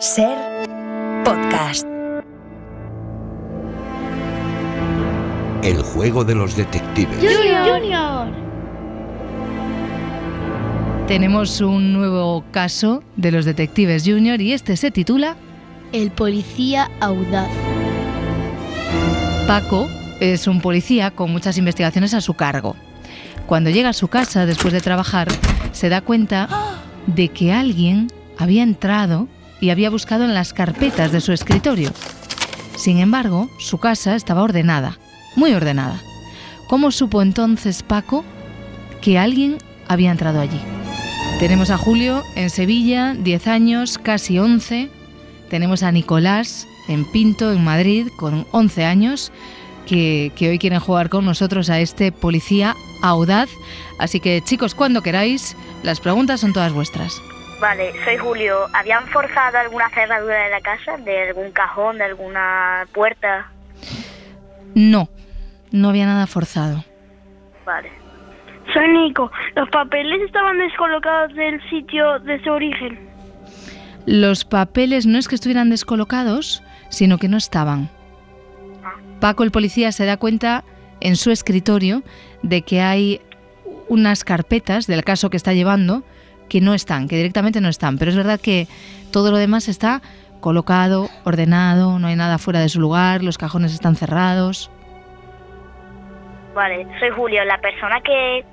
Ser podcast. El juego de los detectives. Junior. Tenemos un nuevo caso de los detectives Junior y este se titula El policía audaz. Paco es un policía con muchas investigaciones a su cargo. Cuando llega a su casa después de trabajar, se da cuenta de que alguien había entrado y había buscado en las carpetas de su escritorio. Sin embargo, su casa estaba ordenada, muy ordenada. ¿Cómo supo entonces Paco que alguien había entrado allí? Tenemos a Julio en Sevilla, 10 años, casi 11. Tenemos a Nicolás en Pinto, en Madrid, con 11 años, que, que hoy quieren jugar con nosotros a este policía audaz. Así que chicos, cuando queráis, las preguntas son todas vuestras. Vale, soy Julio. ¿Habían forzado alguna cerradura de la casa? ¿De algún cajón, de alguna puerta? No, no había nada forzado. Vale. Soy Nico. Los papeles estaban descolocados del sitio de su origen. Los papeles no es que estuvieran descolocados, sino que no estaban. Paco, el policía, se da cuenta en su escritorio de que hay unas carpetas del caso que está llevando que no están, que directamente no están. Pero es verdad que todo lo demás está colocado, ordenado, no hay nada fuera de su lugar, los cajones están cerrados. Vale, soy Julio. ¿La persona que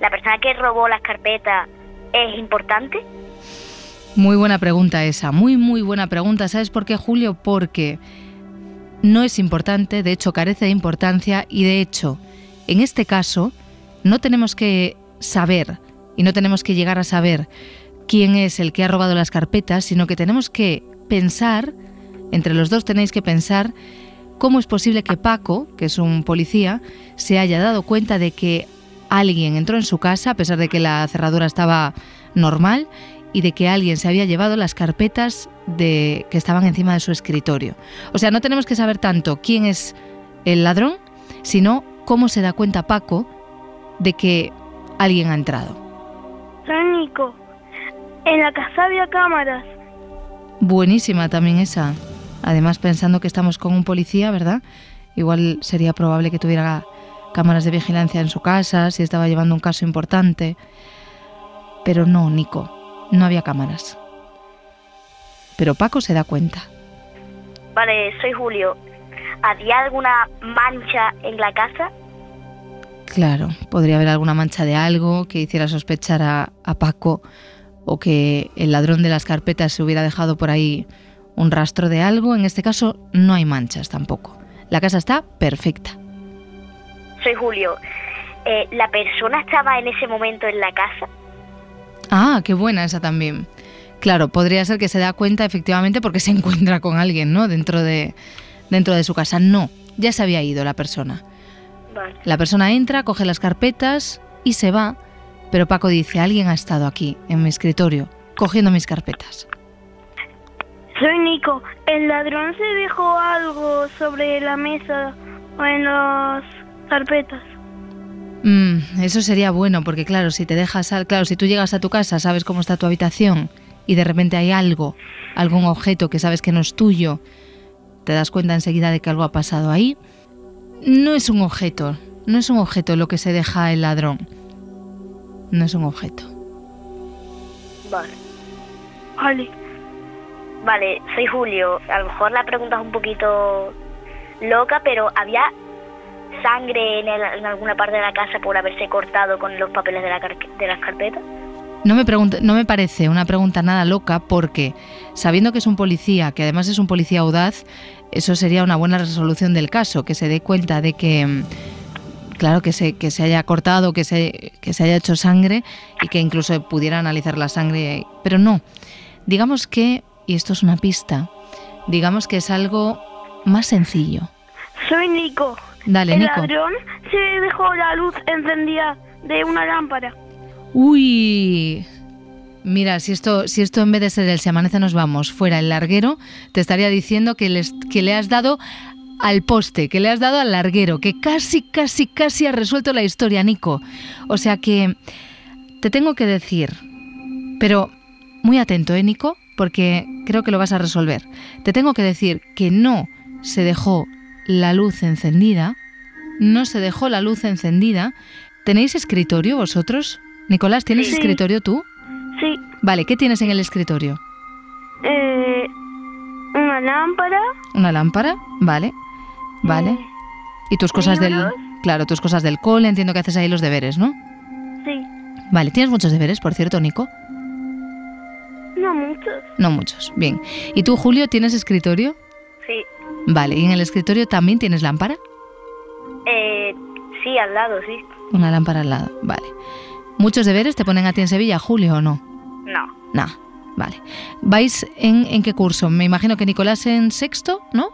la persona que robó las carpetas es importante? Muy buena pregunta esa, muy muy buena pregunta. ¿Sabes por qué, Julio? Porque no es importante, de hecho carece de importancia y de hecho, en este caso, no tenemos que saber y no tenemos que llegar a saber quién es el que ha robado las carpetas, sino que tenemos que pensar, entre los dos tenéis que pensar, cómo es posible que Paco, que es un policía, se haya dado cuenta de que alguien entró en su casa, a pesar de que la cerradura estaba normal, y de que alguien se había llevado las carpetas de, que estaban encima de su escritorio. O sea, no tenemos que saber tanto quién es el ladrón, sino cómo se da cuenta Paco de que alguien ha entrado. Nico. En la casa había cámaras. Buenísima también esa. Además, pensando que estamos con un policía, ¿verdad? Igual sería probable que tuviera cámaras de vigilancia en su casa, si estaba llevando un caso importante. Pero no, Nico, no había cámaras. Pero Paco se da cuenta. Vale, soy Julio. ¿Había alguna mancha en la casa? Claro, podría haber alguna mancha de algo que hiciera sospechar a, a Paco o que el ladrón de las carpetas se hubiera dejado por ahí un rastro de algo. En este caso no hay manchas tampoco. La casa está perfecta. Soy Julio. Eh, ¿La persona estaba en ese momento en la casa? Ah, qué buena esa también. Claro, podría ser que se da cuenta efectivamente porque se encuentra con alguien, ¿no? Dentro de, dentro de su casa. No, ya se había ido la persona. Vale. La persona entra, coge las carpetas y se va, pero Paco dice, alguien ha estado aquí, en mi escritorio, cogiendo mis carpetas. Soy Nico. El ladrón se dejó algo sobre la mesa o en las carpetas. Mm, eso sería bueno, porque claro, si te dejas, al- claro, si tú llegas a tu casa, sabes cómo está tu habitación y de repente hay algo, algún objeto que sabes que no es tuyo, te das cuenta enseguida de que algo ha pasado ahí. No es un objeto, no es un objeto lo que se deja el ladrón. No es un objeto. Vale. Vale. Soy Julio. A lo mejor la pregunta es un poquito loca, pero ¿había sangre en, el- en alguna parte de la casa por haberse cortado con los papeles de, la de las carpetas? No me, no me parece una pregunta nada loca porque, sabiendo que es un policía, que además es un policía audaz, eso sería una buena resolución del caso, que se dé cuenta de que, mm, claro, que se, que se haya cortado, que se, que se haya hecho sangre y que incluso pudiera analizar la sangre. Pero no, digamos que, y esto es una pista, digamos que es algo más sencillo. Soy Nico. Dale, el Nico. ladrón se dejó la luz encendida de una lámpara. Uy. Mira, si esto, si esto en vez de ser el Se amanece nos vamos fuera el larguero, te estaría diciendo que, que le has dado al poste, que le has dado al larguero, que casi, casi, casi has resuelto la historia, Nico. O sea que te tengo que decir, pero muy atento, ¿eh, Nico? porque creo que lo vas a resolver. Te tengo que decir que no se dejó la luz encendida, no se dejó la luz encendida. ¿Tenéis escritorio vosotros? Nicolás, ¿tienes Sí. escritorio tú? Sí. Vale, ¿qué tienes en el escritorio? Eh, una lámpara. Una lámpara, vale, vale. eh, Y tus cosas del... Claro, tus cosas del cole, entiendo que haces ahí los deberes, ¿no? sí. Vale, ¿tienes muchos deberes, por cierto, Nico? No muchos. No muchos, bien. ¿Y tú, Julio, tienes escritorio? Sí. Vale, ¿y en el escritorio también tienes lámpara? Eh, sí, al lado, sí. Una lámpara al lado, vale. ¿Muchos deberes te ponen a ti en Sevilla, Julio, o no? No. Nah, vale. ¿Vais en, en qué curso? Me imagino que Nicolás en sexto, ¿no?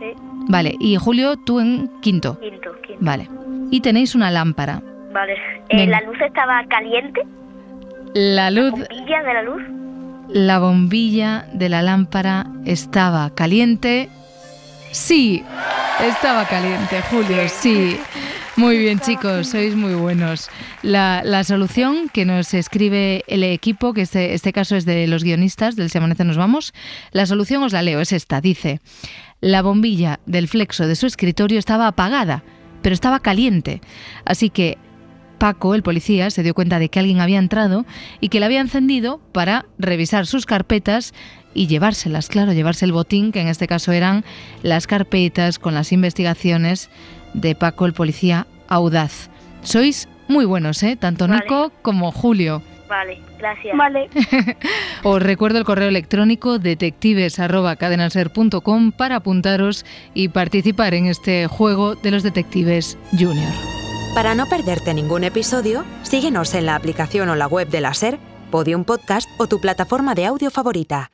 Sí. Vale, y Julio, tú en quinto. Quinto, quinto. Vale. Y tenéis una lámpara. Vale. Eh, la luz estaba caliente. La luz, Bombilla de la luz. la bombilla de la lámpara estaba caliente. Sí, estaba caliente, Julio, sí. Muy bien, chicos, sois muy buenos. La, la solución que nos escribe el equipo, que este, este caso es de los guionistas del Amanece Nos Vamos, la solución os la leo, es esta, dice, la bombilla del flexo de su escritorio estaba apagada, pero estaba caliente. Así que Paco, el policía, se dio cuenta de que alguien había entrado y que la había encendido para revisar sus carpetas y llevárselas, claro, llevarse el botín, que en este caso eran las carpetas con las investigaciones de Paco, el policía audaz. Sois muy buenos, ¿eh? Tanto Vale. Nico como Julio. Vale, gracias. Vale. Os recuerdo el correo electrónico detectives.cadenaser.com para apuntaros y participar en este juego de los detectives junior. Para no perderte ningún episodio, síguenos en la aplicación o la web de la SER, Podium Podcast o tu plataforma de audio favorita.